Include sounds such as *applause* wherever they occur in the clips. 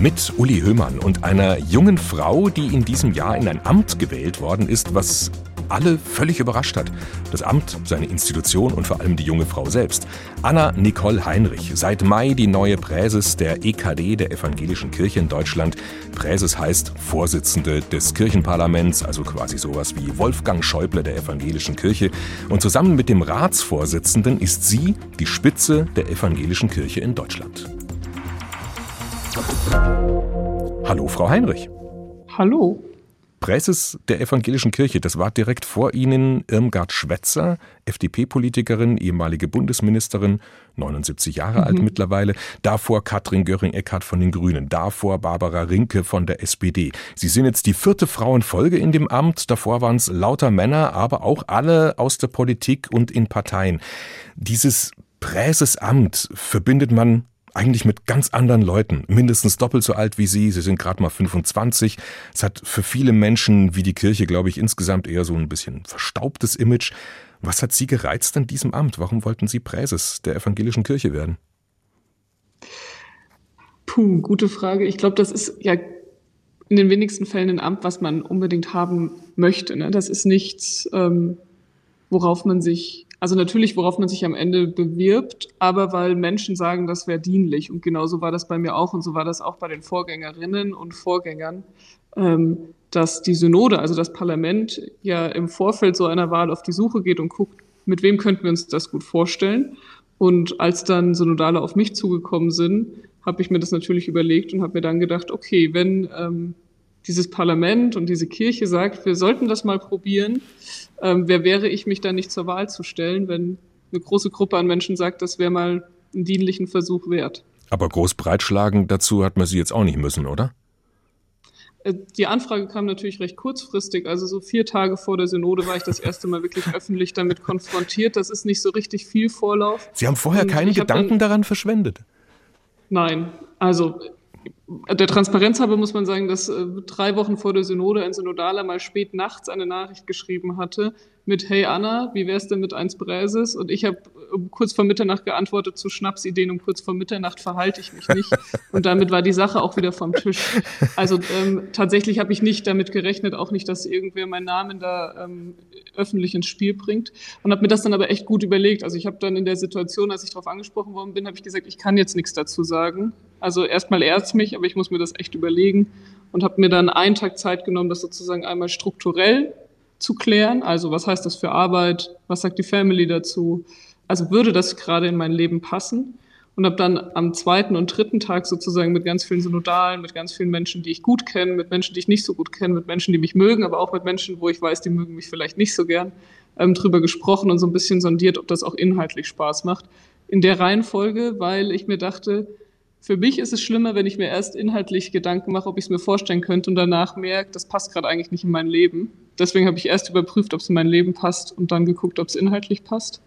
Mit Uli Höhmann und einer jungen Frau, die in diesem Jahr in ein Amt gewählt worden ist, was alle völlig überrascht hat. Das Amt, seine Institution und vor allem die junge Frau selbst. Anna Nicole Heinrich, seit Mai die neue Präses der EKD, der Evangelischen Kirche in Deutschland. Präses heißt Vorsitzende des Kirchenparlaments, also quasi sowas wie Wolfgang Schäuble der Evangelischen Kirche. Und zusammen mit dem Ratsvorsitzenden ist sie die Spitze der Evangelischen Kirche in Deutschland. Hallo, Frau Heinrich. Hallo. Präses der Evangelischen Kirche, das war direkt vor Ihnen Irmgard Schwetzer, FDP-Politikerin, ehemalige Bundesministerin, 79 Jahre mhm. alt mittlerweile. Davor Katrin Göring-Eckardt von den Grünen. Davor Barbara Rinke von der SPD. Sie sind jetzt die vierte Frau in Folge in dem Amt. Davor waren es lauter Männer, aber auch alle aus der Politik und in Parteien. Dieses Präsesamt verbindet man eigentlich mit ganz anderen Leuten, mindestens doppelt so alt wie Sie. Sie sind gerade mal 25. Es hat für viele Menschen wie die Kirche, glaube ich, insgesamt eher so ein bisschen verstaubtes Image. Was hat Sie gereizt an diesem Amt? Warum wollten Sie Präses der evangelischen Kirche werden? Puh, gute Frage. Ich glaube, das ist ja in den wenigsten Fällen ein Amt, was man unbedingt haben möchte. Ne? Das ist nichts, ähm, worauf man sich also natürlich, worauf man sich am Ende bewirbt, aber weil Menschen sagen, das wäre dienlich. Und genauso war das bei mir auch und so war das auch bei den Vorgängerinnen und Vorgängern, ähm, dass die Synode, also das Parlament, ja im Vorfeld so einer Wahl auf die Suche geht und guckt, mit wem könnten wir uns das gut vorstellen. Und als dann Synodale auf mich zugekommen sind, habe ich mir das natürlich überlegt und habe mir dann gedacht, okay, wenn ähm, dieses Parlament und diese Kirche sagt, wir sollten das mal probieren, ähm, wer wäre ich, mich da nicht zur Wahl zu stellen, wenn eine große Gruppe an Menschen sagt, das wäre mal einen dienlichen Versuch wert. Aber groß breitschlagen dazu hat man sie jetzt auch nicht müssen, oder? Äh, die Anfrage kam natürlich recht kurzfristig. Also so vier Tage vor der Synode war ich das erste Mal wirklich *laughs* öffentlich damit konfrontiert. Das ist nicht so richtig viel Vorlauf. Sie haben vorher keinen Gedanken daran verschwendet? Nein. Also der Transparenz halber muss man sagen, dass äh, drei Wochen vor der Synode ein Synodaler mal spät nachts eine Nachricht geschrieben hatte mit Hey Anna, wie wär's denn mit eins Bräses? Und ich habe um kurz vor Mitternacht geantwortet zu Schnapsideen, um kurz vor Mitternacht verhalte ich mich nicht. *laughs* Und damit war die Sache auch wieder vom Tisch. Also ähm, tatsächlich habe ich nicht damit gerechnet, auch nicht, dass irgendwer meinen Namen da ähm, öffentlich ins Spiel bringt. Und habe mir das dann aber echt gut überlegt. Also ich habe dann in der Situation, als ich darauf angesprochen worden bin, habe ich gesagt, ich kann jetzt nichts dazu sagen. Also erstmal ehrt mich, aber ich muss mir das echt überlegen und habe mir dann einen Tag Zeit genommen, das sozusagen einmal strukturell zu klären. Also was heißt das für Arbeit? Was sagt die Family dazu? Also würde das gerade in mein Leben passen? Und habe dann am zweiten und dritten Tag sozusagen mit ganz vielen Synodalen, mit ganz vielen Menschen, die ich gut kenne, mit Menschen, die ich nicht so gut kenne, mit Menschen, die mich mögen, aber auch mit Menschen, wo ich weiß, die mögen mich vielleicht nicht so gern, ähm, drüber gesprochen und so ein bisschen sondiert, ob das auch inhaltlich Spaß macht. In der Reihenfolge, weil ich mir dachte, für mich ist es schlimmer, wenn ich mir erst inhaltlich Gedanken mache, ob ich es mir vorstellen könnte und danach merke, das passt gerade eigentlich nicht in mein Leben. Deswegen habe ich erst überprüft, ob es in mein Leben passt und dann geguckt, ob es inhaltlich passt.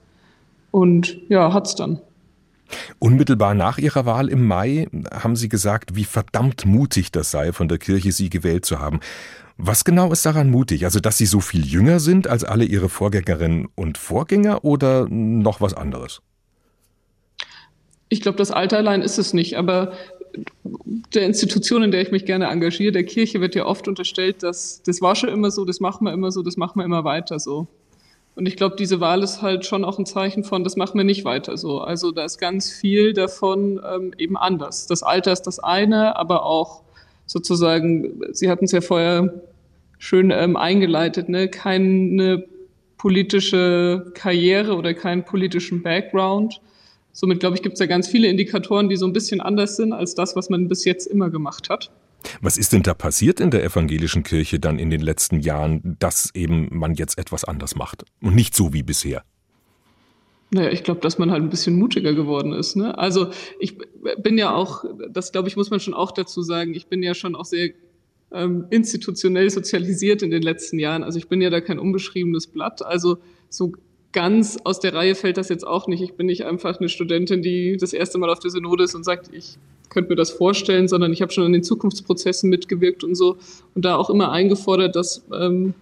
Und ja, hat's dann. Unmittelbar nach Ihrer Wahl im Mai haben Sie gesagt, wie verdammt mutig das sei, von der Kirche Sie gewählt zu haben. Was genau ist daran mutig? Also, dass Sie so viel jünger sind als alle Ihre Vorgängerinnen und Vorgänger oder noch was anderes? Ich glaube, das Alter allein ist es nicht, aber der Institution, in der ich mich gerne engagiere, der Kirche wird ja oft unterstellt, dass das war schon immer so, das machen wir immer so, das machen wir immer weiter so. Und ich glaube, diese Wahl ist halt schon auch ein Zeichen von, das machen wir nicht weiter so. Also da ist ganz viel davon ähm, eben anders. Das Alter ist das eine, aber auch sozusagen, Sie hatten es ja vorher schön ähm, eingeleitet, ne? keine politische Karriere oder keinen politischen Background Somit, glaube ich, gibt es ja ganz viele Indikatoren, die so ein bisschen anders sind als das, was man bis jetzt immer gemacht hat. Was ist denn da passiert in der evangelischen Kirche dann in den letzten Jahren, dass eben man jetzt etwas anders macht und nicht so wie bisher? Naja, ich glaube, dass man halt ein bisschen mutiger geworden ist. Ne? Also ich bin ja auch, das glaube ich, muss man schon auch dazu sagen, ich bin ja schon auch sehr ähm, institutionell sozialisiert in den letzten Jahren. Also ich bin ja da kein unbeschriebenes Blatt. Also so ganz aus der Reihe fällt das jetzt auch nicht. Ich bin nicht einfach eine Studentin, die das erste Mal auf der Synode ist und sagt, ich könnte mir das vorstellen, sondern ich habe schon an den Zukunftsprozessen mitgewirkt und so und da auch immer eingefordert, dass ähm,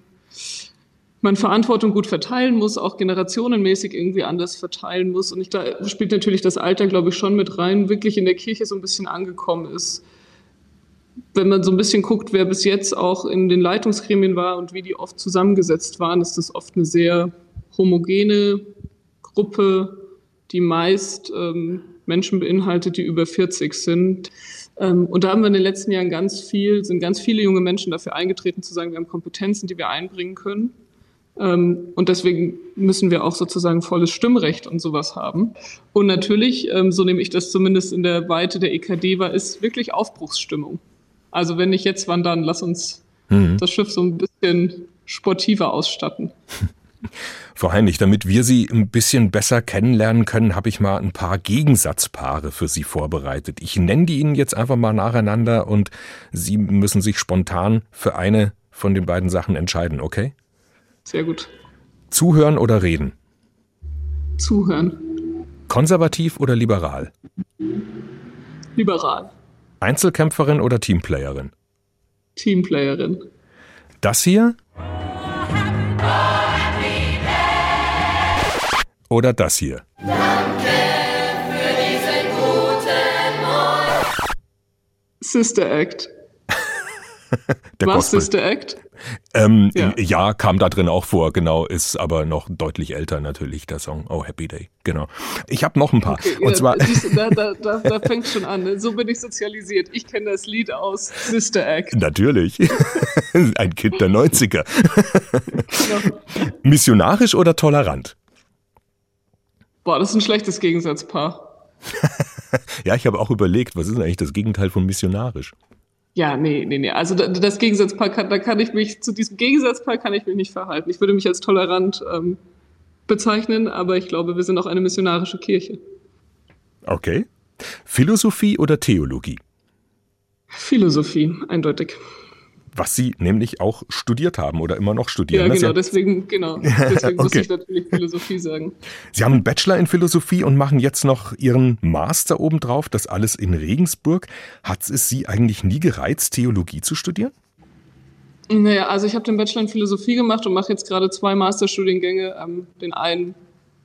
man Verantwortung gut verteilen muss, auch generationenmäßig irgendwie anders verteilen muss. Und ich, da spielt natürlich das Alter, glaube ich, schon mit rein, wirklich in der Kirche so ein bisschen angekommen ist. Wenn man so ein bisschen guckt, wer bis jetzt auch in den Leitungsgremien war und wie die oft zusammengesetzt waren, ist das oft eine sehr homogene Gruppe, die meist ähm, Menschen beinhaltet, die über 40 sind. Ähm, und da haben wir in den letzten Jahren ganz viel, sind ganz viele junge Menschen dafür eingetreten, zu sagen, wir haben Kompetenzen, die wir einbringen können. Ähm, und deswegen müssen wir auch sozusagen volles Stimmrecht und sowas haben. Und natürlich, ähm, so nehme ich das zumindest in der Weite der EKD war, ist wirklich Aufbruchsstimmung. Also wenn nicht jetzt, wann dann? Lass uns mhm. das Schiff so ein bisschen sportiver ausstatten. *laughs* Frau Heinrich, damit wir Sie ein bisschen besser kennenlernen können, habe ich mal ein paar Gegensatzpaare für Sie vorbereitet. Ich nenne die Ihnen jetzt einfach mal nacheinander und Sie müssen sich spontan für eine von den beiden Sachen entscheiden, okay? Sehr gut. Zuhören oder reden? Zuhören. Konservativ oder liberal? Liberal. Einzelkämpferin oder Teamplayerin? Teamplayerin. Das hier? Oder das hier? Danke für diesen guten Morgen. Sister Act. *laughs* Der Was Gospel. Sister Act? Ähm, ja. ja. kam da drin auch vor, genau, ist aber noch deutlich älter natürlich, der Song. Oh, Happy Day, genau. Ich habe noch ein paar. Okay, und ja, zwar da, da, da, da *laughs* fängt schon an. Ne? So bin ich sozialisiert. Ich kenne das Lied aus Sister Act. Natürlich. *laughs* ein Kind der 90er. genau. Missionarisch oder tolerant? Boah, das ist ein schlechtes Gegensatzpaar. *laughs* ja, ich habe auch überlegt, was ist denn eigentlich das Gegenteil von missionarisch? Ja, nee, nee, nee. Also das Gegensatzpaar, kann, da kann ich mich, zu diesem Gegensatzpaar kann ich mich nicht verhalten. Ich würde mich als tolerant ähm, bezeichnen, aber ich glaube, wir sind auch eine missionarische Kirche. Okay. Philosophie oder Theologie? Philosophie, eindeutig was Sie nämlich auch studiert haben oder immer noch studieren. Ja, genau, deswegen, genau, deswegen *laughs* okay. muss ich natürlich Philosophie sagen. Sie haben einen Bachelor in Philosophie und machen jetzt noch Ihren Master obendrauf, das alles in Regensburg. Hat es Sie eigentlich nie gereizt, Theologie zu studieren? Naja, also ich habe den Bachelor in Philosophie gemacht und mache jetzt gerade zwei Masterstudiengänge, ähm, den einen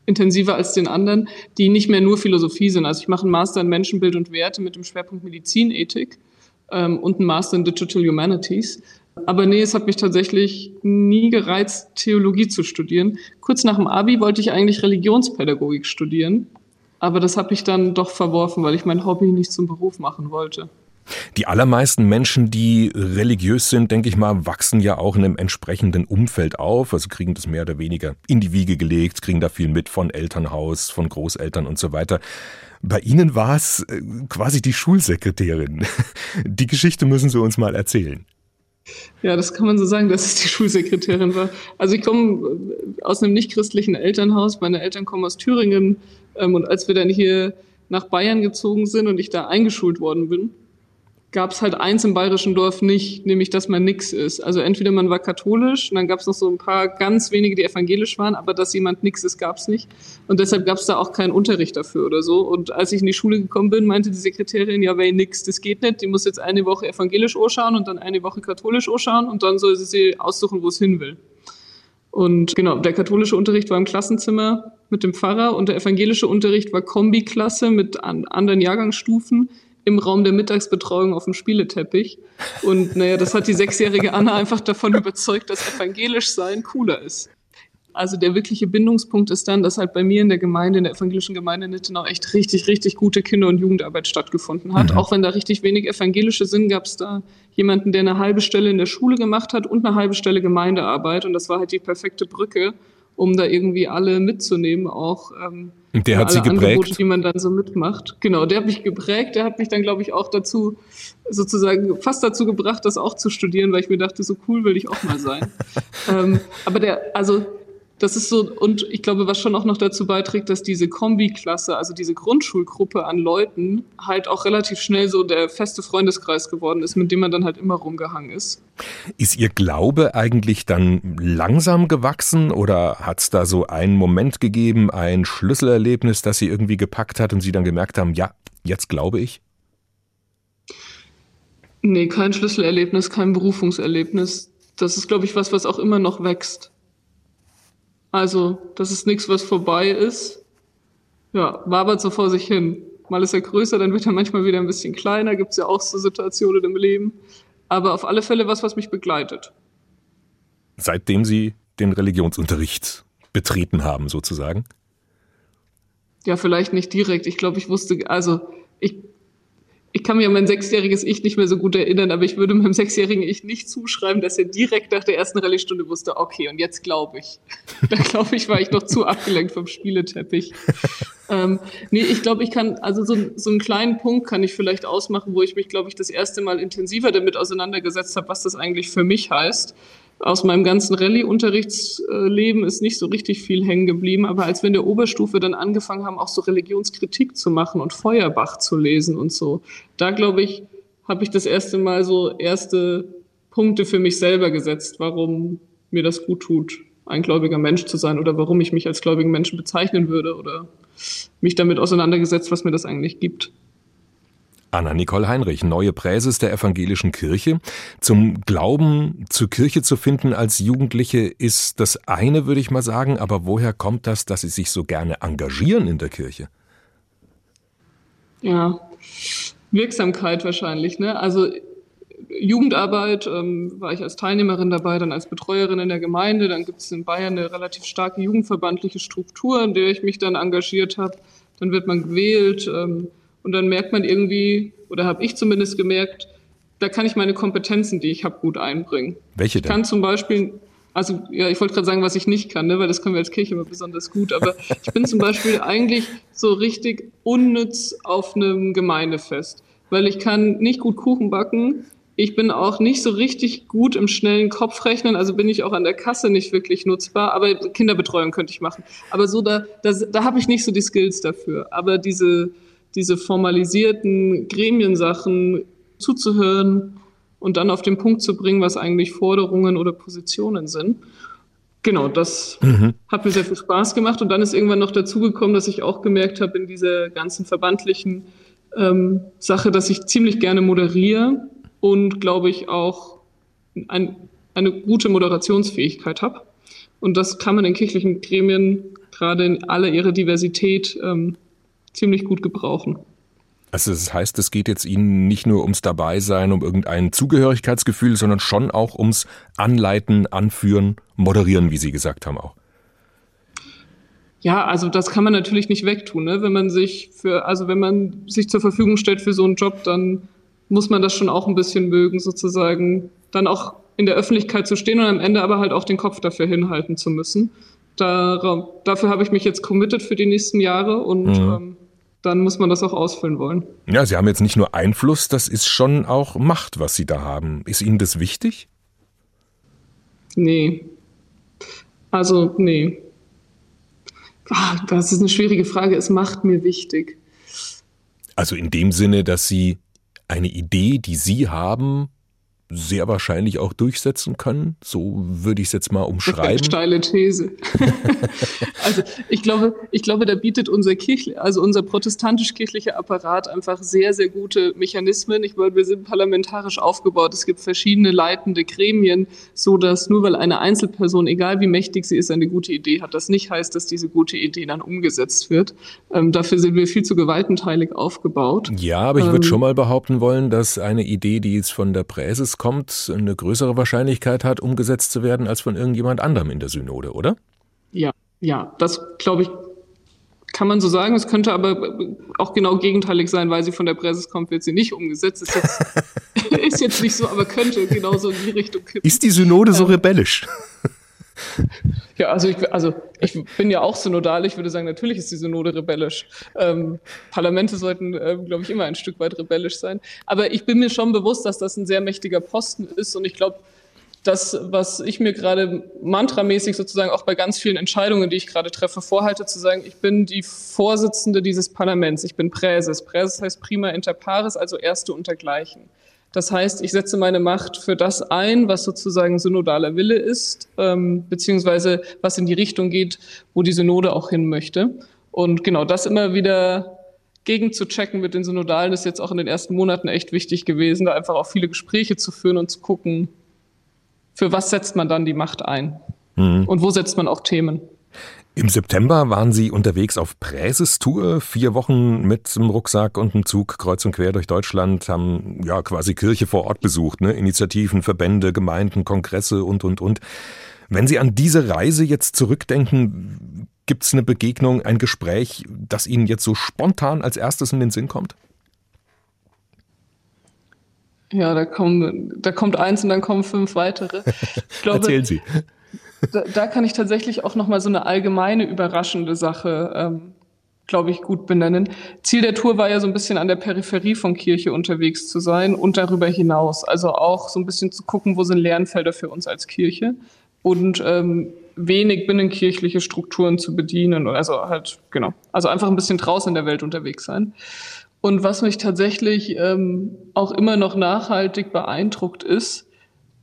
intensiver als den anderen, die nicht mehr nur Philosophie sind. Also ich mache einen Master in Menschenbild und Werte mit dem Schwerpunkt Medizinethik ähm, und einen Master in Digital Humanities. Aber nee, es hat mich tatsächlich nie gereizt, Theologie zu studieren. Kurz nach dem Abi wollte ich eigentlich Religionspädagogik studieren, aber das habe ich dann doch verworfen, weil ich mein Hobby nicht zum Beruf machen wollte. Die allermeisten Menschen, die religiös sind, denke ich mal, wachsen ja auch in einem entsprechenden Umfeld auf, also kriegen das mehr oder weniger in die Wiege gelegt, kriegen da viel mit von Elternhaus, von Großeltern und so weiter. Bei Ihnen war es äh, quasi die Schulsekretärin. *laughs* Die Geschichte müssen Sie uns mal erzählen. Ja, das kann man so sagen, dass es die Schulsekretärin war. Also ich komme äh, aus einem nicht-christlichen Elternhaus. Meine Eltern kommen aus Thüringen. Ähm, und als wir dann hier nach Bayern gezogen sind und ich da eingeschult worden bin, gab es halt eins im bayerischen Dorf nicht, nämlich dass man nix ist. Also entweder man war katholisch und dann gab es noch so ein paar ganz wenige, die evangelisch waren, aber dass jemand nix ist, gab es nicht. Und deshalb gab es da auch keinen Unterricht dafür oder so. Und als ich in die Schule gekommen bin, meinte die Sekretärin, ja, weil nix, das geht nicht. Die muss jetzt eine Woche evangelisch anschauen und dann eine Woche katholisch anschauen und dann soll sie sich aussuchen, wo es hin will. Und genau, der katholische Unterricht war im Klassenzimmer mit dem Pfarrer und der evangelische Unterricht war Kombiklasse mit anderen Jahrgangsstufen im Raum der Mittagsbetreuung auf dem Spieleteppich. Und naja, das hat die sechsjährige Anna einfach davon überzeugt, dass evangelisch sein cooler ist. Also der wirkliche Bindungspunkt ist dann, dass halt bei mir in der Gemeinde, in der evangelischen Gemeinde in Nittenau echt richtig, richtig gute Kinder- und Jugendarbeit stattgefunden hat. Mhm. Auch wenn da richtig wenig evangelische sind, gab es da jemanden, der eine halbe Stelle in der Schule gemacht hat und eine halbe Stelle Gemeindearbeit. Und das war halt die perfekte Brücke, um da irgendwie alle mitzunehmen, auch ähm, der hat sie geprägt. Angebote, die man dann so mitmacht. Genau, der hat mich geprägt. Der hat mich dann, glaube ich, auch dazu, sozusagen fast dazu gebracht, das auch zu studieren, weil ich mir dachte, so cool will ich auch mal sein. *laughs* ähm, aber der, also das ist so, und ich glaube, was schon auch noch dazu beiträgt, dass diese Kombi-Klasse, also diese Grundschulgruppe an Leuten, halt auch relativ schnell so der feste Freundeskreis geworden ist, mit dem man dann halt immer rumgehangen ist. Ist Ihr Glaube eigentlich dann langsam gewachsen oder hat es da so einen Moment gegeben, ein Schlüsselerlebnis, das Sie irgendwie gepackt hat und Sie dann gemerkt haben, ja, jetzt glaube ich? Nee, kein Schlüsselerlebnis, kein Berufungserlebnis. Das ist, glaube ich, was, was auch immer noch wächst. Also, das ist nichts, was vorbei ist. Ja, wabert so vor sich hin. Mal ist er größer, dann wird er manchmal wieder ein bisschen kleiner. Gibt es ja auch so Situationen im Leben. Aber auf alle Fälle was, was mich begleitet. Seitdem Sie den Religionsunterricht betreten haben, sozusagen? Ja, vielleicht nicht direkt. Ich glaube, ich wusste, also ich ich kann mir an mein sechsjähriges Ich nicht mehr so gut erinnern, aber ich würde meinem sechsjährigen Ich nicht zuschreiben, dass er direkt nach der ersten Rallye-Stunde wusste, okay, und jetzt glaube ich. *laughs* da glaube ich, war ich noch zu abgelenkt vom Spieleteppich. ähm, nee, ich glaube, ich kann, also so, so einen kleinen Punkt kann ich vielleicht ausmachen, wo ich mich, glaube ich, das erste Mal intensiver damit auseinandergesetzt habe, was das eigentlich für mich heißt aus meinem ganzen Rallye-Unterrichtsleben ist nicht so richtig viel hängen geblieben, aber als wir in der Oberstufe dann angefangen haben, auch so Religionskritik zu machen und Feuerbach zu lesen und so, da glaube ich, habe ich das erste Mal so erste Punkte für mich selber gesetzt, warum mir das gut tut, ein gläubiger Mensch zu sein oder warum ich mich als gläubigen Menschen bezeichnen würde oder mich damit auseinandergesetzt, was mir das eigentlich gibt. Anna-Nicole Heinrich, neue Präses der evangelischen Kirche. Zum Glauben zur Kirche zu finden als Jugendliche ist das eine, würde ich mal sagen, aber woher kommt das, dass Sie sich so gerne engagieren in der Kirche? Ja, Wirksamkeit wahrscheinlich. Ne? Also Jugendarbeit ähm, war ich als Teilnehmerin dabei, dann als Betreuerin in der Gemeinde. Dann gibt es in Bayern eine relativ starke jugendverbandliche Struktur, in der ich mich dann engagiert habe. Dann wird man gewählt. Ähm, und dann merkt man irgendwie, oder habe ich zumindest gemerkt, da kann ich meine Kompetenzen, die ich habe, gut einbringen. Welche denn? Ich kann zum Beispiel, also ja, ich wollte gerade sagen, was ich nicht kann, ne, weil das können wir als Kirche immer besonders gut, aber ich bin zum Beispiel *laughs* eigentlich so richtig unnütz auf einem Gemeindefest, weil ich kann nicht gut Kuchen backen, ich bin auch nicht so richtig gut im schnellen Kopfrechnen, also bin ich auch an der Kasse nicht wirklich nutzbar, aber Kinderbetreuung könnte ich machen. Aber so, da, da, da habe ich nicht so die Skills dafür. Aber diese, diese formalisierten Gremiensachen zuzuhören und dann auf den Punkt zu bringen, was eigentlich Forderungen oder Positionen sind. Genau, das mhm. hat mir sehr viel Spaß gemacht. Und dann ist irgendwann noch dazugekommen, dass ich auch gemerkt habe in dieser ganzen verbandlichen ähm, Sache, dass ich ziemlich gerne moderiere und, glaube ich, auch ein, eine gute Moderationsfähigkeit habe. Und das kann man in kirchlichen Gremien gerade in aller ihrer Diversität ähm, ziemlich gut gebrauchen. Also das heißt, es geht jetzt Ihnen nicht nur ums Dabeisein, um irgendein Zugehörigkeitsgefühl, sondern schon auch ums Anleiten, Anführen, Moderieren, wie Sie gesagt haben auch. Ja, also das kann man natürlich nicht wegtun. Ne? Wenn man sich für, also wenn man sich zur Verfügung stellt für so einen Job, dann muss man das schon auch ein bisschen mögen, sozusagen, dann auch in der Öffentlichkeit zu stehen und am Ende aber halt auch den Kopf dafür hinhalten zu müssen. Da, dafür habe ich mich jetzt committed für die nächsten Jahre und mhm. ähm, dann muss man das auch ausfüllen wollen. Ja, Sie haben jetzt nicht nur Einfluss, das ist schon auch Macht, was Sie da haben. Ist Ihnen das wichtig? Nee. Also, nee. Ah, das ist eine schwierige Frage. Es macht mir wichtig. Also in dem Sinne, dass Sie eine Idee, die Sie haben, sehr wahrscheinlich auch durchsetzen können. So würde ich es jetzt mal umschreiben. Das steile These. *laughs* also ich glaube, ich glaube, da bietet unser Kirch, also unser protestantisch-kirchlicher Apparat einfach sehr, sehr gute Mechanismen. Ich meine, wir sind parlamentarisch aufgebaut. Es gibt verschiedene leitende Gremien, so dass nur weil eine Einzelperson, egal wie mächtig sie ist, eine gute Idee hat, das nicht heißt, dass diese gute Idee dann umgesetzt wird. Ähm, dafür sind wir viel zu gewaltenteilig aufgebaut. Ja, aber ich würde ähm, schon mal behaupten wollen, dass eine Idee, die jetzt von der Präses kommt, eine größere Wahrscheinlichkeit hat, umgesetzt zu werden, als von irgendjemand anderem in der Synode, oder? Ja, ja, das glaube ich, kann man so sagen. Es könnte aber auch genau gegenteilig sein, weil sie von der Präses kommt, wird sie nicht umgesetzt. Ist jetzt, *laughs* *laughs* ist jetzt nicht so, aber könnte genauso in die Richtung kippen. Ist die Synode so ähm, rebellisch? *laughs* *laughs* Ja, also ich, also ich bin ja auch synodal. Ich würde sagen, natürlich ist die Synode rebellisch. Ähm, Parlamente sollten, äh, glaube ich, immer ein Stück weit rebellisch sein. Aber ich bin mir schon bewusst, dass das ein sehr mächtiger Posten ist. Und ich glaube, das, was ich mir gerade mantramäßig sozusagen auch bei ganz vielen Entscheidungen, die ich gerade treffe, vorhalte, zu sagen, ich bin die Vorsitzende dieses Parlaments. Ich bin Präses. Präses heißt prima inter pares, also Erste untergleichen. Das heißt, ich setze meine Macht für das ein, was sozusagen synodaler Wille ist, ähm, beziehungsweise was in die Richtung geht, wo die Synode auch hin möchte. Und genau das immer wieder gegen zu checken mit den Synodalen ist jetzt auch in den ersten Monaten echt wichtig gewesen, da einfach auch viele Gespräche zu führen und zu gucken, für was setzt man dann die Macht ein mhm. und wo setzt man auch Themen. Im September waren Sie unterwegs auf Präsestour, vier Wochen mit dem Rucksack und einem Zug kreuz und quer durch Deutschland, haben ja quasi Kirche vor Ort besucht, ne? Initiativen, Verbände, Gemeinden, Kongresse und und und. Wenn Sie an diese Reise jetzt zurückdenken, gibt es eine Begegnung, ein Gespräch, das Ihnen jetzt so spontan als erstes in den Sinn kommt? Ja, da, kommen, da kommt eins und dann kommen fünf weitere. *laughs* Glaube, Erzählen Sie. Da, da, kann ich tatsächlich auch nochmal so eine allgemeine überraschende Sache, ähm, glaube ich, gut benennen. Ziel der Tour war ja so ein bisschen an der Peripherie von Kirche unterwegs zu sein und darüber hinaus. Also auch so ein bisschen zu gucken, wo sind Lernfelder für uns als Kirche und ähm, wenig binnenkirchliche Strukturen zu bedienen. Also halt, genau. Also einfach ein bisschen draußen in der Welt unterwegs sein. Und was mich tatsächlich ähm, auch immer noch nachhaltig beeindruckt ist,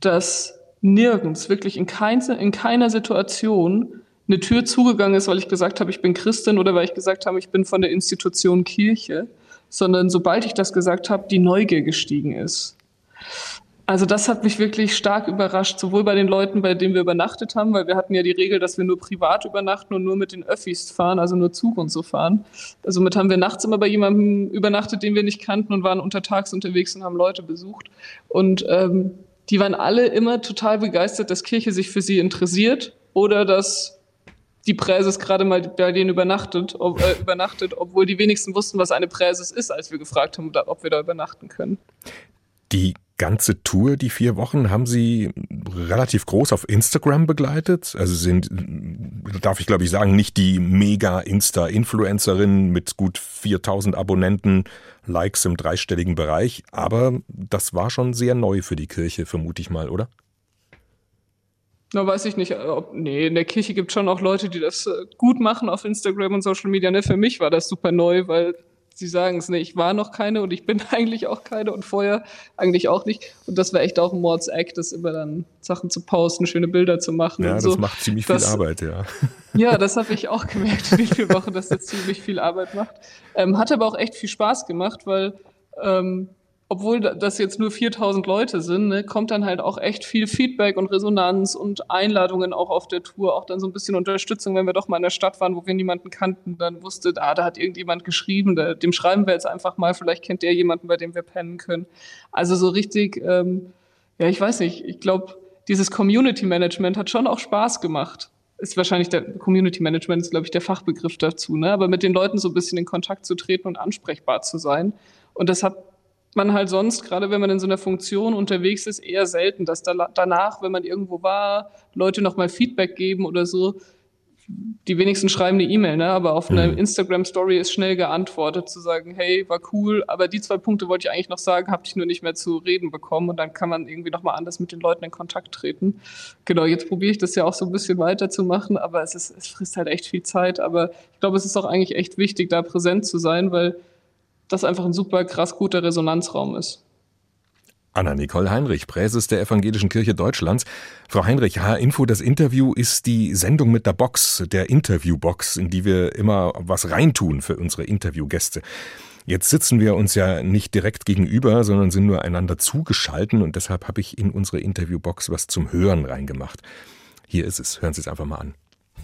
dass nirgends, wirklich in, kein, in keiner Situation eine Tür zugegangen ist, weil ich gesagt habe, ich bin Christin oder weil ich gesagt habe, ich bin von der Institution Kirche, sondern sobald ich das gesagt habe, die Neugier gestiegen ist. Also das hat mich wirklich stark überrascht, sowohl bei den Leuten, bei denen wir übernachtet haben, weil wir hatten ja die Regel, dass wir nur privat übernachten und nur mit den Öffis fahren, also nur Zug und so fahren. Also somit haben wir nachts immer bei jemandem übernachtet, den wir nicht kannten und waren untertags unterwegs und haben Leute besucht. Und ähm, die waren alle immer total begeistert, dass Kirche sich für sie interessiert oder dass die Präses gerade mal bei denen übernachtet, ob, äh, übernachtet, obwohl die wenigsten wussten, was eine Präses ist, als wir gefragt haben, ob wir da übernachten können. Die ganze Tour, die vier Wochen, haben Sie relativ groß auf Instagram begleitet. Also sind, darf ich glaube ich sagen, nicht die mega Insta-Influencerin mit gut 4000 Abonnenten, Likes im dreistelligen Bereich. Aber das war schon sehr neu für die Kirche, vermute ich mal, oder? Na, weiß ich nicht. Ob, nee, in der Kirche gibt es schon auch Leute, die das äh, gut machen auf Instagram und Social Media. Ne? Für mich war das super neu, weil Sie sagen es, ne, ich war noch keine und ich bin *laughs* eigentlich auch keine und vorher eigentlich auch nicht. Und das wäre echt auch ein Mordseck, das immer dann Sachen zu posten, schöne Bilder zu machen. Ja, das so. macht ziemlich das, viel Arbeit, ja. *laughs* Ja, das habe ich auch gemerkt in den vier Wochen, dass das ziemlich viel Arbeit macht. Ähm, hat aber auch echt viel Spaß gemacht, weil ähm, obwohl das jetzt nur 4000 Leute sind, ne, kommt dann halt auch echt viel Feedback und Resonanz und Einladungen auch auf der Tour, auch dann so ein bisschen Unterstützung, wenn wir doch mal in der Stadt waren, wo wir niemanden kannten, dann wusste, ah, da hat irgendjemand geschrieben, da, dem schreiben wir jetzt einfach mal, vielleicht kennt der jemanden, bei dem wir pennen können. Also so richtig, ähm, ja, ich weiß nicht, ich glaube, dieses Community Management hat schon auch Spaß gemacht. Ist wahrscheinlich der Community Management ist, glaube ich, der Fachbegriff dazu, ne? Aber mit den Leuten so ein bisschen in Kontakt zu treten und ansprechbar zu sein. Und das hat man halt sonst, gerade wenn man in so einer Funktion unterwegs ist, eher selten, dass da, danach, wenn man irgendwo war, Leute nochmal Feedback geben oder so. Die wenigsten schreiben eine E-Mail, ne? aber auf einer mhm. Instagram-Story ist schnell geantwortet, zu sagen, hey, war cool, aber die zwei Punkte wollte ich eigentlich noch sagen, habe ich nur nicht mehr zu reden bekommen und dann kann man irgendwie nochmal anders mit den Leuten in Kontakt treten. Genau, jetzt probiere ich das ja auch so ein bisschen weiterzumachen, aber es, ist, es frisst halt echt viel Zeit, aber ich glaube, es ist auch eigentlich echt wichtig, da präsent zu sein, weil das einfach ein super krass guter Resonanzraum ist. Anna-Nicole Heinrich, Präses der Evangelischen Kirche Deutschlands. Frau Heinrich, H-Info, das Interview ist die Sendung mit der Box, der Interviewbox, in die wir immer was reintun für unsere Interviewgäste. Jetzt sitzen wir uns ja nicht direkt gegenüber, sondern sind nur einander zugeschalten und deshalb habe ich in unsere Interviewbox was zum Hören reingemacht. Hier ist es, hören Sie es einfach mal an.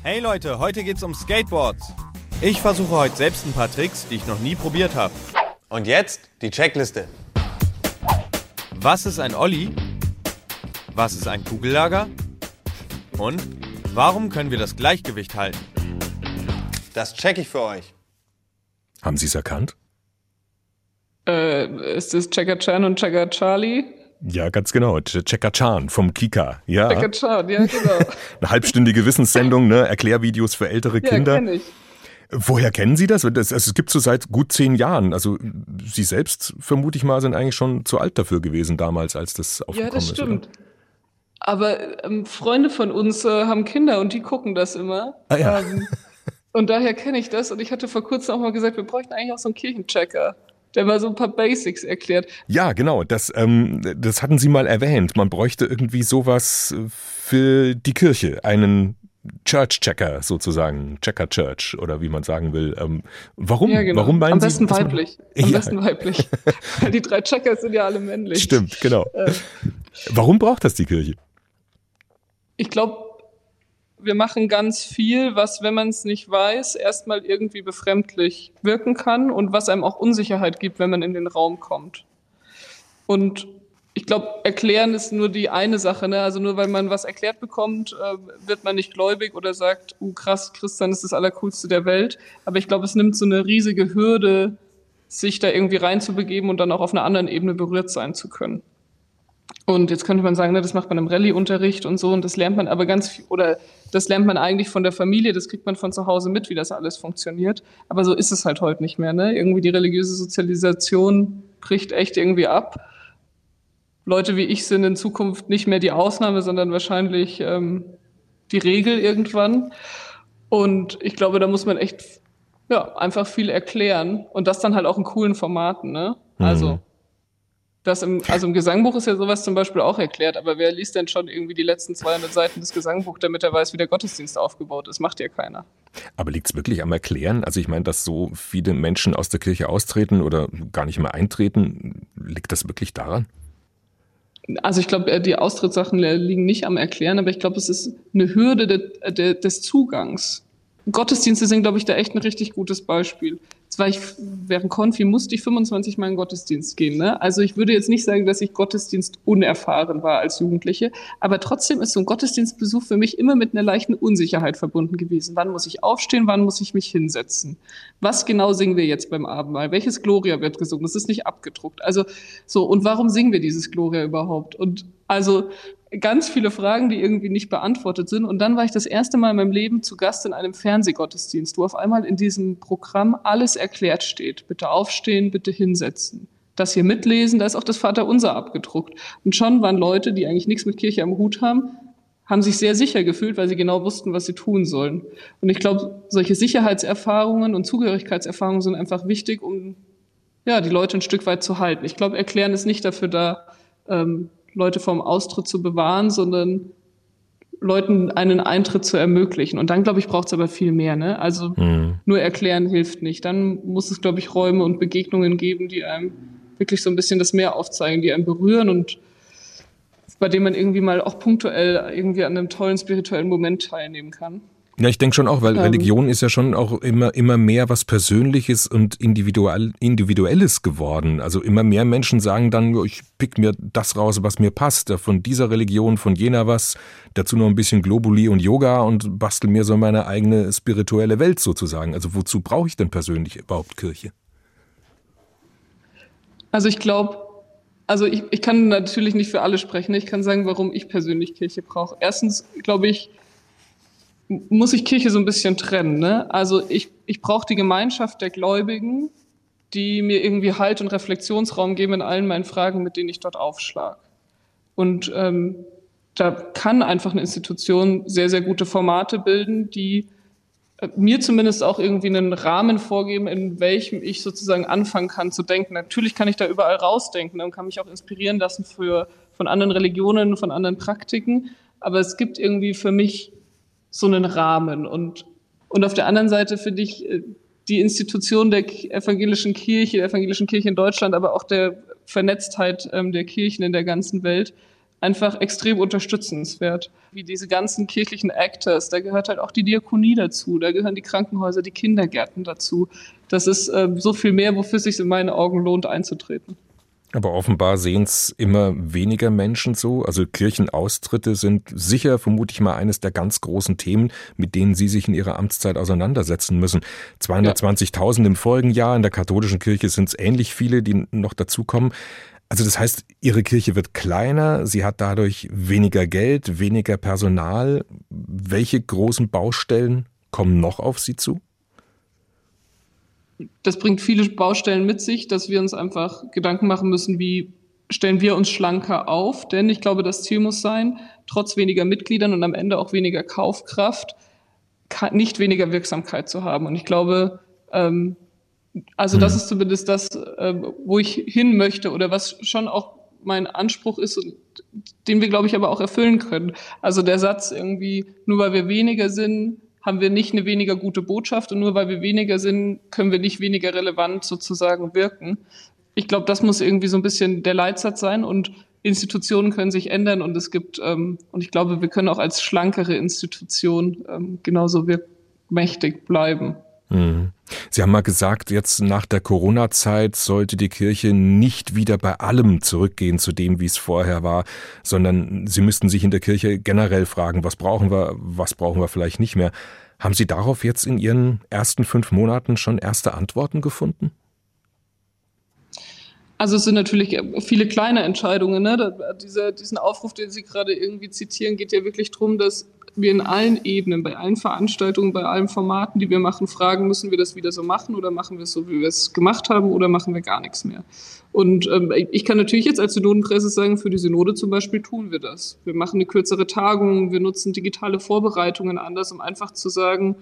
Hey Leute, heute geht's um Skateboards. Ich versuche heute selbst ein paar Tricks, die ich noch nie probiert habe. Und jetzt die Checkliste. Was ist ein Olli? Was ist ein Kugellager? Und warum können wir das Gleichgewicht halten? Das check ich für euch. Haben Sie es erkannt? Äh, ist es Checker Chan und Checker Charlie? Ja, ganz genau. Checker Chan vom Kika. Ja. Checker Chan, ja, genau. *laughs* Eine halbstündige Wissenssendung, ne? Erklärvideos für ältere ja, Kinder. Kenn ich. Woher kennen Sie das? das? Es gibt so seit gut zehn Jahren. Also Sie selbst, vermute ich mal, sind eigentlich schon zu alt dafür gewesen damals, als das aufgekommen ist. Ja, das stimmt. Ist, Aber ähm, Freunde von uns äh, haben Kinder und die gucken das immer. Ah, ja. Ähm, und daher kenne ich das. Und ich hatte vor kurzem auch mal gesagt, wir bräuchten eigentlich auch so einen Kirchenchecker der mal so ein paar Basics erklärt. Ja, genau. Das, ähm, das hatten Sie mal erwähnt. Man bräuchte irgendwie sowas für die Kirche. Einen Church-Checker sozusagen, Checker Church oder wie man sagen will. Ähm, warum? Ja, genau. Warum meinen Am besten Sie, weiblich. *laughs* Am ja. besten weiblich. *laughs* die drei Checker sind ja alle männlich. Stimmt, genau. Äh, warum braucht das die Kirche? Ich glaube, wir machen ganz viel, was, wenn man es nicht weiß, erstmal irgendwie befremdlich wirken kann und was einem auch Unsicherheit gibt, wenn man in den Raum kommt. Und ich glaube, erklären ist nur die eine Sache. Ne? Also nur weil man was erklärt bekommt, äh, wird man nicht gläubig oder sagt, uh, krass, Christian ist das Allercoolste der Welt. Aber ich glaube, es nimmt so eine riesige Hürde, sich da irgendwie reinzubegeben und dann auch auf einer anderen Ebene berührt sein zu können. Und jetzt könnte man sagen, ne, das macht man im Rallye-Unterricht und so, und das lernt man aber ganz viel, oder das lernt man eigentlich von der Familie, das kriegt man von zu Hause mit, wie das alles funktioniert. Aber so ist es halt heute nicht mehr. Ne? Irgendwie die religiöse Sozialisation bricht echt irgendwie ab. Leute wie ich sind in Zukunft nicht mehr die Ausnahme, sondern wahrscheinlich ähm, die Regel irgendwann. Und ich glaube, da muss man echt ja, einfach viel erklären und das dann halt auch in coolen Formaten. Ne? Also mhm. Das im, also im Gesangbuch ist ja sowas zum Beispiel auch erklärt, aber wer liest denn schon irgendwie die letzten 200 Seiten des Gesangbuchs, damit er weiß, wie der Gottesdienst aufgebaut ist? Macht ja keiner. Aber liegt es wirklich am Erklären? Also ich meine, dass so viele Menschen aus der Kirche austreten oder gar nicht mehr eintreten, liegt das wirklich daran? Also ich glaube, äh, die Austrittssachen liegen nicht am Erklären, aber ich glaube, es ist eine Hürde de, de, des Zugangs. Gottesdienste sind, glaube ich, da echt ein richtig gutes Beispiel. War ich, während Konfi musste ich 25 Mal in Gottesdienst gehen. Ne? Also ich würde jetzt nicht sagen, dass ich Gottesdienst unerfahren war als Jugendliche, aber trotzdem ist so ein Gottesdienstbesuch für mich immer mit einer leichten Unsicherheit verbunden gewesen. Wann muss ich aufstehen? Wann muss ich mich hinsetzen? Was genau singen wir jetzt beim Abendmahl? Welches Gloria wird gesungen? Das ist nicht abgedruckt. Also so, und warum singen wir dieses Gloria überhaupt? Und also ganz viele Fragen, die irgendwie nicht beantwortet sind. Und dann war ich das erste Mal in meinem Leben zu Gast in einem Fernsehgottesdienst, wo auf einmal in diesem Programm alles erklärt steht. Bitte aufstehen, bitte hinsetzen. Das hier mitlesen, da ist auch das Vaterunser abgedruckt. Und schon waren Leute, die eigentlich nichts mit Kirche am Hut haben, haben sich sehr sicher gefühlt, weil sie genau wussten, was sie tun sollen. Und ich glaube, solche Sicherheitserfahrungen und Zugehörigkeitserfahrungen sind einfach wichtig, um ja, die Leute ein Stück weit zu halten. Ich glaube, Erklären ist nicht dafür da, ähm, Leute vom Austritt zu bewahren, sondern Leuten einen Eintritt zu ermöglichen. Und dann, glaube ich, braucht es aber viel mehr. Ne? Also mhm. nur erklären hilft nicht. Dann muss es, glaube ich, Räume und Begegnungen geben, die einem wirklich so ein bisschen das Meer aufzeigen, die einen berühren und bei denen man irgendwie mal auch punktuell irgendwie an einem tollen spirituellen Moment teilnehmen kann. Ja, ich denke schon auch, weil ähm, Religion ist ja schon auch immer, immer mehr was Persönliches und individuell, Individuelles geworden. Also immer mehr Menschen sagen dann, ich pick mir das raus, was mir passt. Von dieser Religion, von jener was, dazu noch ein bisschen Globuli und Yoga und bastel mir so meine eigene spirituelle Welt sozusagen. Also wozu brauche ich denn persönlich überhaupt Kirche? Also ich glaube, also ich, ich kann natürlich nicht für alle sprechen. Ich kann sagen, warum ich persönlich Kirche brauche. Erstens glaube ich, muss ich Kirche so ein bisschen trennen. Ne? Also ich, ich brauche die Gemeinschaft der Gläubigen, die mir irgendwie Halt und Reflexionsraum geben in allen meinen Fragen, mit denen ich dort aufschlag. Und ähm, da kann einfach eine Institution sehr, sehr gute Formate bilden, die äh, mir zumindest auch irgendwie einen Rahmen vorgeben, in welchem ich sozusagen anfangen kann zu denken. Natürlich kann ich da überall rausdenken und kann mich auch inspirieren lassen für, von anderen Religionen, von anderen Praktiken. Aber es gibt irgendwie für mich so einen Rahmen. Und, und auf der anderen Seite finde ich äh, die Institution der evangelischen Kirche, der evangelischen Kirche in Deutschland, aber auch der Vernetztheit ähm, der Kirchen in der ganzen Welt einfach extrem unterstützenswert. Wie diese ganzen kirchlichen Actors, da gehört halt auch die Diakonie dazu, da gehören die Krankenhäuser, die Kindergärten dazu. Das ist äh, so viel mehr, wofür es sich in meinen Augen lohnt, einzutreten. Aber offenbar sehen es immer weniger Menschen so. Also Kirchenaustritte sind sicher, vermute ich mal, eines der ganz großen Themen, mit denen Sie sich in Ihrer Amtszeit auseinandersetzen müssen. 220.000 im Folgenjahr, in der katholischen Kirche sind es ähnlich viele, die noch dazukommen. Also das heißt, Ihre Kirche wird kleiner, sie hat dadurch weniger Geld, weniger Personal. Welche großen Baustellen kommen noch auf Sie zu? Das bringt viele Baustellen mit sich, dass wir uns einfach Gedanken machen müssen, wie stellen wir uns schlanker auf. Denn ich glaube, das Ziel muss sein, trotz weniger Mitgliedern und am Ende auch weniger Kaufkraft, nicht weniger Wirksamkeit zu haben. Und ich glaube, ähm, also das mhm. ist zumindest das, äh, wo ich hin möchte oder was schon auch mein Anspruch ist und den wir, glaube ich, aber auch erfüllen können. Also der Satz irgendwie, nur weil wir weniger sind, haben wir nicht eine weniger gute Botschaft und nur weil wir weniger sind, können wir nicht weniger relevant sozusagen wirken. Ich glaube, das muss irgendwie so ein bisschen der Leitsatz sein und Institutionen können sich ändern und es gibt, ähm, und ich glaube, wir können auch als schlankere Institution ähm, genauso mächtig bleiben. Mhm. Sie haben mal gesagt, jetzt nach der Corona-Zeit sollte die Kirche nicht wieder bei allem zurückgehen zu dem, wie es vorher war, sondern Sie müssten sich in der Kirche generell fragen, was brauchen wir, was brauchen wir vielleicht nicht mehr. Haben Sie darauf jetzt in Ihren ersten fünf Monaten schon erste Antworten gefunden? Also es sind natürlich viele kleine Entscheidungen. Ne? Dieser, diesen Aufruf, den Sie gerade irgendwie zitieren, geht ja wirklich darum, dass wir in allen Ebenen, bei allen Veranstaltungen, bei allen Formaten, die wir machen, fragen, müssen wir das wieder so machen oder machen wir es so, wie wir es gemacht haben oder machen wir gar nichts mehr. Und ähm, ich kann natürlich jetzt als Synodenpresse sagen, für die Synode zum Beispiel tun wir das. Wir machen eine kürzere Tagung, wir nutzen digitale Vorbereitungen anders, um einfach zu sagen,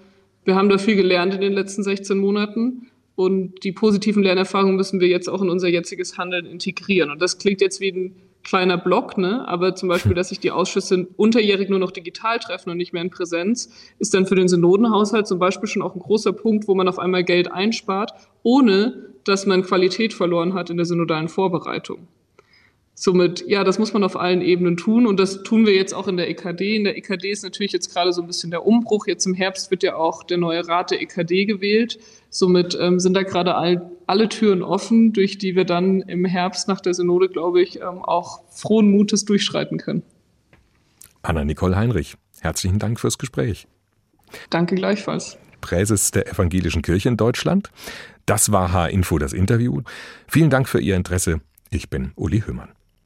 wir haben da viel gelernt in den letzten 16 Monaten und die positiven Lernerfahrungen müssen wir jetzt auch in unser jetziges Handeln integrieren. Und das klingt jetzt wie ein kleiner Block, ne? aber zum Beispiel, *laughs* dass sich die Ausschüsse unterjährig nur noch digital treffen und nicht mehr in Präsenz, ist dann für den Synodenhaushalt zum Beispiel schon auch ein großer Punkt, wo man auf einmal Geld einspart, ohne dass man Qualität verloren hat in der synodalen Vorbereitung. Somit, ja, das muss man auf allen Ebenen tun und das tun wir jetzt auch in der EKD. In der EKD ist natürlich jetzt gerade so ein bisschen der Umbruch. Jetzt im Herbst wird ja auch der neue Rat der EKD gewählt. Somit ähm, sind da gerade all, alle Türen offen, durch die wir dann im Herbst nach der Synode, glaube ich, ähm, auch frohen Mutes durchschreiten können. Anna-Nicole Heinrich, herzlichen Dank fürs Gespräch. Danke gleichfalls. Präses der Evangelischen Kirche in Deutschland. Das war H-Info, das Interview. Vielen Dank für Ihr Interesse. Ich bin Uli Hümmern.